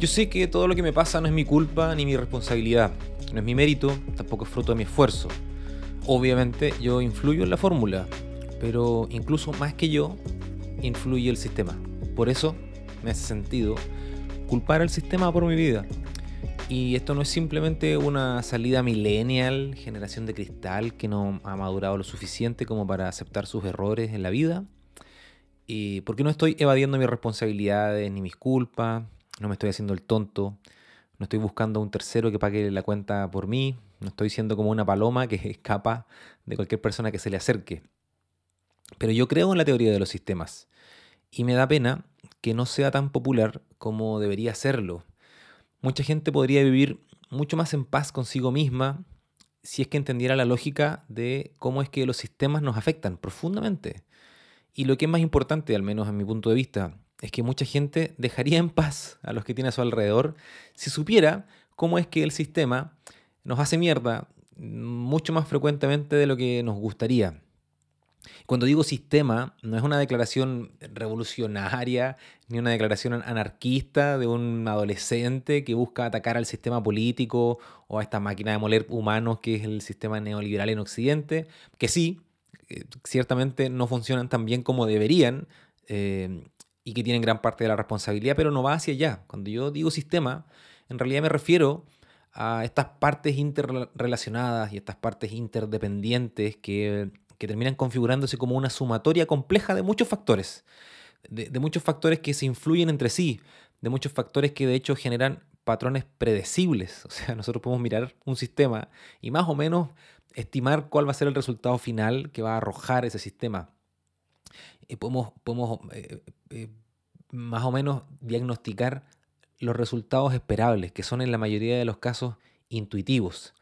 Yo sé que todo lo que me pasa no es mi culpa ni mi responsabilidad, no es mi mérito, tampoco es fruto de mi esfuerzo. Obviamente yo influyo en la fórmula, pero incluso más que yo, influye el sistema. Por eso me hace sentido culpar al sistema por mi vida. Y esto no es simplemente una salida millennial, generación de cristal que no ha madurado lo suficiente como para aceptar sus errores en la vida. Y porque no estoy evadiendo mis responsabilidades ni mis culpas, no me estoy haciendo el tonto, no estoy buscando a un tercero que pague la cuenta por mí, no estoy siendo como una paloma que escapa de cualquier persona que se le acerque. Pero yo creo en la teoría de los sistemas y me da pena que no sea tan popular como debería serlo. Mucha gente podría vivir mucho más en paz consigo misma si es que entendiera la lógica de cómo es que los sistemas nos afectan profundamente. Y lo que es más importante, al menos en mi punto de vista, es que mucha gente dejaría en paz a los que tiene a su alrededor si supiera cómo es que el sistema nos hace mierda mucho más frecuentemente de lo que nos gustaría. Cuando digo sistema, no es una declaración revolucionaria ni una declaración anarquista de un adolescente que busca atacar al sistema político o a esta máquina de moler humanos que es el sistema neoliberal en Occidente, que sí, eh, ciertamente no funcionan tan bien como deberían eh, y que tienen gran parte de la responsabilidad, pero no va hacia allá. Cuando yo digo sistema, en realidad me refiero a estas partes interrelacionadas y estas partes interdependientes que que terminan configurándose como una sumatoria compleja de muchos factores, de, muchos factores que se influyen entre sí, de muchos factores que de hecho generan patrones predecibles. O sea, nosotros podemos mirar un sistema y más o menos estimar cuál va a ser el resultado final que va a arrojar ese sistema. Y podemos, podemos eh, eh, más o menos diagnosticar los resultados esperables, que son en la mayoría de los casos intuitivos.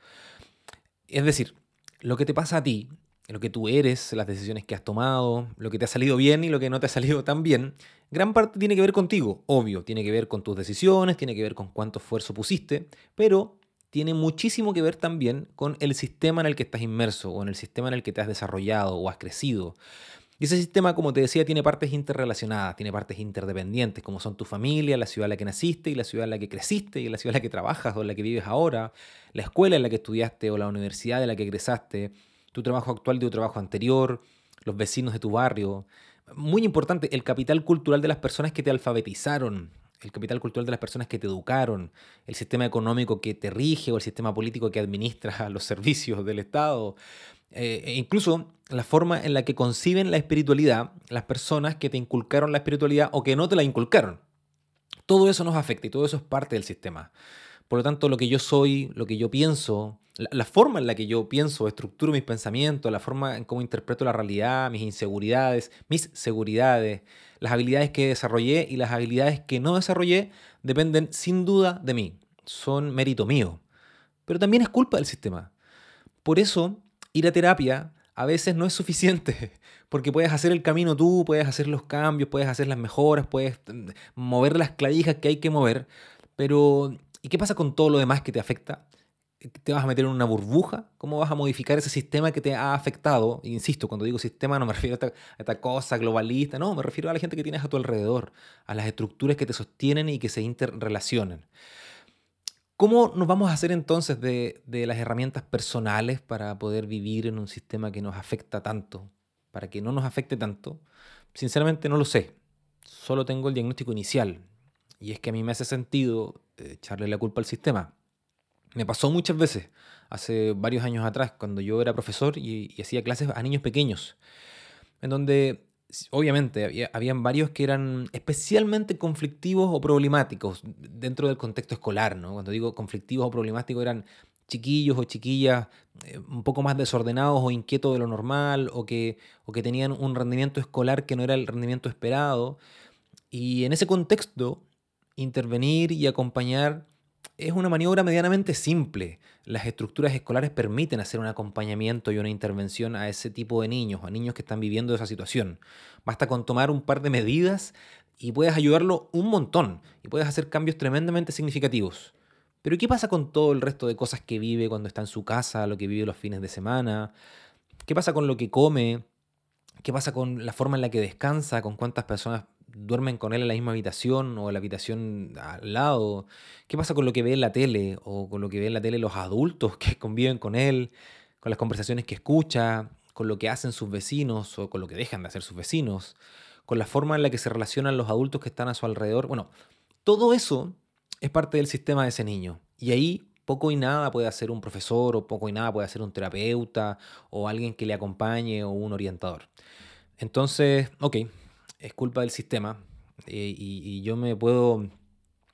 Es decir, lo que te pasa a ti lo que tú eres, las decisiones que has tomado, lo que te ha salido bien y lo que no te ha salido tan bien, gran parte tiene que ver contigo, obvio, tiene que ver con tus decisiones, tiene que ver con cuánto esfuerzo pusiste, pero tiene muchísimo que ver también con el sistema en el que estás inmerso o en el sistema en el que te has desarrollado o has crecido. Y ese sistema, como te decía, tiene partes interrelacionadas, tiene partes interdependientes, como son tu familia, la ciudad en la que naciste y la ciudad en la que creciste y la ciudad en la que trabajas o en la que vives ahora, la escuela en la que estudiaste o la universidad en la que egresaste, tu trabajo actual de tu trabajo anterior, los vecinos de tu barrio. Muy importante, el capital cultural de las personas que te alfabetizaron, el capital cultural de las personas que te educaron, el sistema económico que te rige o el sistema político que administra los servicios del Estado, eh, e incluso la forma en la que conciben la espiritualidad las personas que te inculcaron la espiritualidad o que no te la inculcaron. Todo eso nos afecta y todo eso es parte del sistema. Por lo tanto, lo que yo soy, lo que yo pienso, la, forma en la que yo pienso, estructuro mis pensamientos, la forma en cómo interpreto la realidad, mis inseguridades, mis seguridades, las habilidades que desarrollé y las habilidades que no desarrollé dependen sin duda de mí, son mérito mío. Pero también es culpa del sistema. Por eso, ir a terapia a veces no es suficiente, porque puedes hacer el camino tú, puedes hacer los cambios, puedes hacer las mejoras, puedes mm, mover las clavijas que hay que mover, pero ¿y qué pasa con todo lo demás que te afecta? Te vas a meter en una burbuja? ¿Cómo vas a modificar ese sistema que te ha afectado? Insisto, cuando digo sistema no me refiero a esta, cosa globalista, no, me refiero a la gente que tienes a tu alrededor, a las estructuras que te sostienen y que se interrelacionan. ¿Cómo nos vamos a hacer entonces de, de las herramientas personales para poder vivir en un sistema que nos afecta tanto? Para que no nos afecte tanto. Sinceramente no lo sé. Solo tengo el diagnóstico inicial. Y es que a mí me hace sentido eh, echarle la culpa al sistema me pasó muchas veces, hace varios años atrás, cuando yo era profesor y, hacía clases a niños pequeños, en donde obviamente había, habían varios que eran especialmente conflictivos o problemáticos dentro del contexto escolar, ¿no? Cuando digo conflictivos o problemáticos eran chiquillos o chiquillas eh, un poco más desordenados o inquietos de lo normal o que, o que tenían un rendimiento escolar que no era el rendimiento esperado. Y en ese contexto, intervenir y acompañar es una maniobra medianamente simple. Las estructuras escolares permiten hacer un acompañamiento y una intervención a ese tipo de niños, a niños que están viviendo esa situación. Basta con tomar un par de medidas y puedes ayudarlo un montón y puedes hacer cambios tremendamente significativos. Pero ¿qué pasa con todo el resto de cosas que vive cuando está en su casa, lo que vive los fines de semana? ¿Qué pasa con lo que come? ¿Qué pasa con la forma en la que descansa? ¿Con cuántas personas duermen con él en la misma habitación o en la habitación al lado? ¿Qué pasa con lo que ve en la tele o con lo que ve en la tele los adultos que conviven con él, con las conversaciones que escucha, con lo que hacen sus vecinos o con lo que dejan de hacer sus vecinos, con la forma en la que se relacionan los adultos que están a su alrededor? Bueno, todo eso es parte del sistema de ese niño. Y ahí poco y nada puede hacer un profesor o poco y nada puede hacer un terapeuta o alguien que le acompañe o un orientador. Entonces, ok, es culpa del sistema eh, y, yo me puedo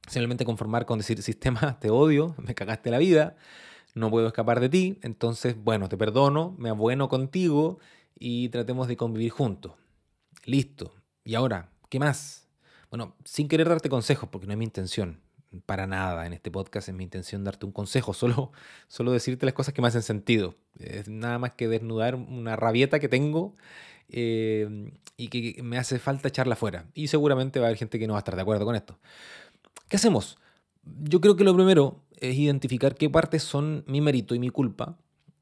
simplemente conformar con decir, sistema, te odio, me cagaste la vida, no puedo escapar de ti, entonces, bueno, te perdono, me abueno contigo y tratemos de convivir juntos. Listo. ¿Y ahora? ¿Qué más? Bueno, sin querer darte consejos, porque no es mi intención, para nada en este podcast es mi intención darte un consejo, solo, solo decirte las cosas que me hacen sentido. Es nada más que desnudar una rabieta que tengo eh, y que me hace falta echarla fuera. Y seguramente va a haber gente que no va a estar de acuerdo con esto. ¿Qué hacemos? Yo creo que lo primero es identificar qué partes son mi mérito y mi culpa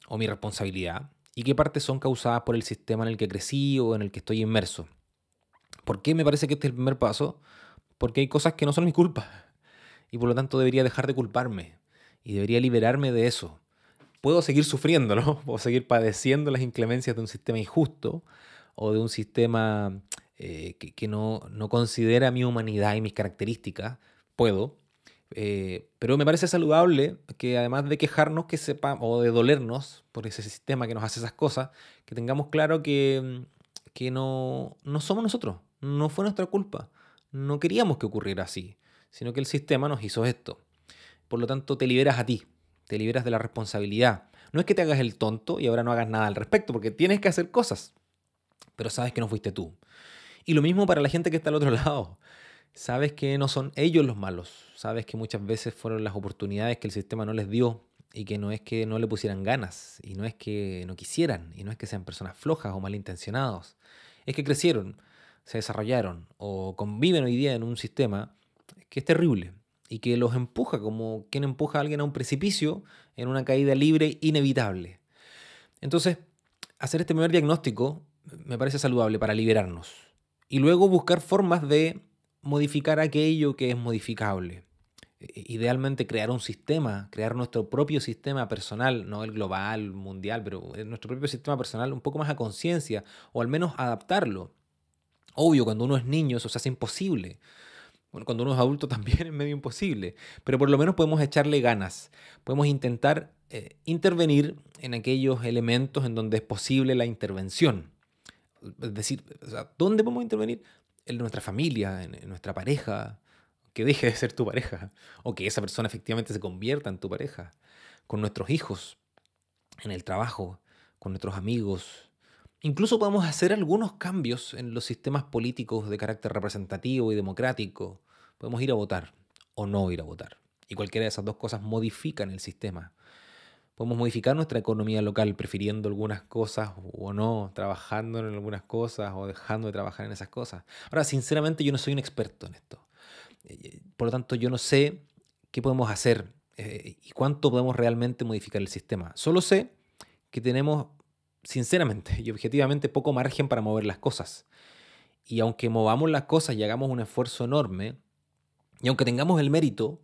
o mi responsabilidad y qué partes son causadas por el sistema en el que crecí o en el que estoy inmerso. ¿Por qué me parece que este es el primer paso? Porque hay cosas que no son mi culpa y por lo tanto debería dejar de culparme y debería liberarme de eso. Puedo seguir sufriendo, ¿no? Puedo seguir padeciendo las inclemencias de un sistema injusto o de un sistema eh, que, no, considera mi humanidad y mis características. Puedo. Eh, pero me parece saludable que además de quejarnos que sepa, o de dolernos por ese sistema que nos hace esas cosas, que tengamos claro que, que no, no somos nosotros, no fue nuestra culpa, no queríamos que ocurriera así sino que el sistema nos hizo esto. Por lo tanto, te liberas a ti, te liberas de la responsabilidad. No es que te hagas el tonto y ahora no hagas nada al respecto, porque tienes que hacer cosas, pero sabes que no fuiste tú. Y lo mismo para la gente que está al otro lado. Sabes que no son ellos los malos, sabes que muchas veces fueron las oportunidades que el sistema no les dio y que no es que no le pusieran ganas, y no es que no quisieran, y no es que sean personas flojas o malintencionados, es que crecieron, se desarrollaron o conviven hoy día en un sistema que es terrible y que los empuja como quien empuja a alguien a un precipicio en una caída libre inevitable. Entonces, hacer este primer diagnóstico me parece saludable para liberarnos y luego buscar formas de modificar aquello que es modificable. E, idealmente crear un sistema, crear nuestro propio sistema personal, no el global, mundial, pero nuestro propio sistema personal un poco más a conciencia o al menos adaptarlo. Obvio, cuando uno es niño eso se hace imposible. Bueno, cuando uno es adulto también es medio imposible, pero por lo menos podemos echarle ganas, podemos intentar eh, intervenir en aquellos elementos en donde es posible la intervención. Es decir, ¿dónde podemos intervenir? En nuestra familia, en, nuestra pareja, que deje de ser tu pareja, o que esa persona efectivamente se convierta en tu pareja, con nuestros hijos, en el trabajo, con nuestros amigos, Incluso podemos hacer algunos cambios en los sistemas políticos de carácter representativo y democrático. Podemos ir a votar o no ir a votar. Y cualquiera de esas dos cosas modifican el sistema. Podemos modificar nuestra economía local prefiriendo algunas cosas o no, trabajando en algunas cosas o dejando de trabajar en esas cosas. Ahora, sinceramente yo no soy un experto en esto. Eh, por lo tanto, yo no sé qué podemos hacer eh, y cuánto podemos realmente modificar el sistema. Solo sé que tenemos sinceramente y objetivamente poco margen para mover las cosas. Y aunque movamos las cosas y hagamos un esfuerzo enorme, y aunque tengamos el mérito,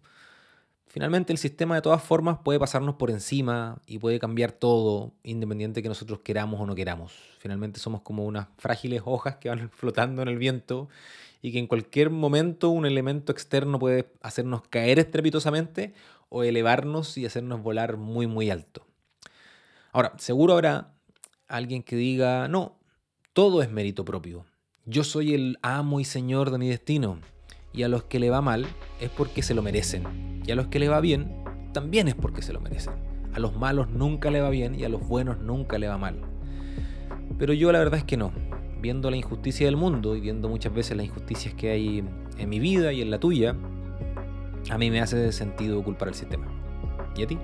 finalmente el sistema de todas formas puede pasarnos por encima y puede cambiar todo, independiente que nosotros queramos o no queramos. Finalmente somos como unas frágiles hojas que van flotando en el viento y que en cualquier momento un elemento externo puede hacernos caer estrepitosamente o elevarnos y hacernos volar muy muy alto. Ahora, seguro habrá alguien que diga, no, todo es mérito propio. Yo soy el amo y señor de mi destino. Y a los que le va mal es porque se lo merecen. Y a los que le va bien también es porque se lo merecen. A los malos nunca le va bien y a los buenos nunca le va mal. Pero yo la verdad es que no. Viendo la injusticia del mundo y viendo muchas veces las injusticias que hay en mi vida y en la tuya, a mí me hace sentido culpar al sistema. ¿Y a ti?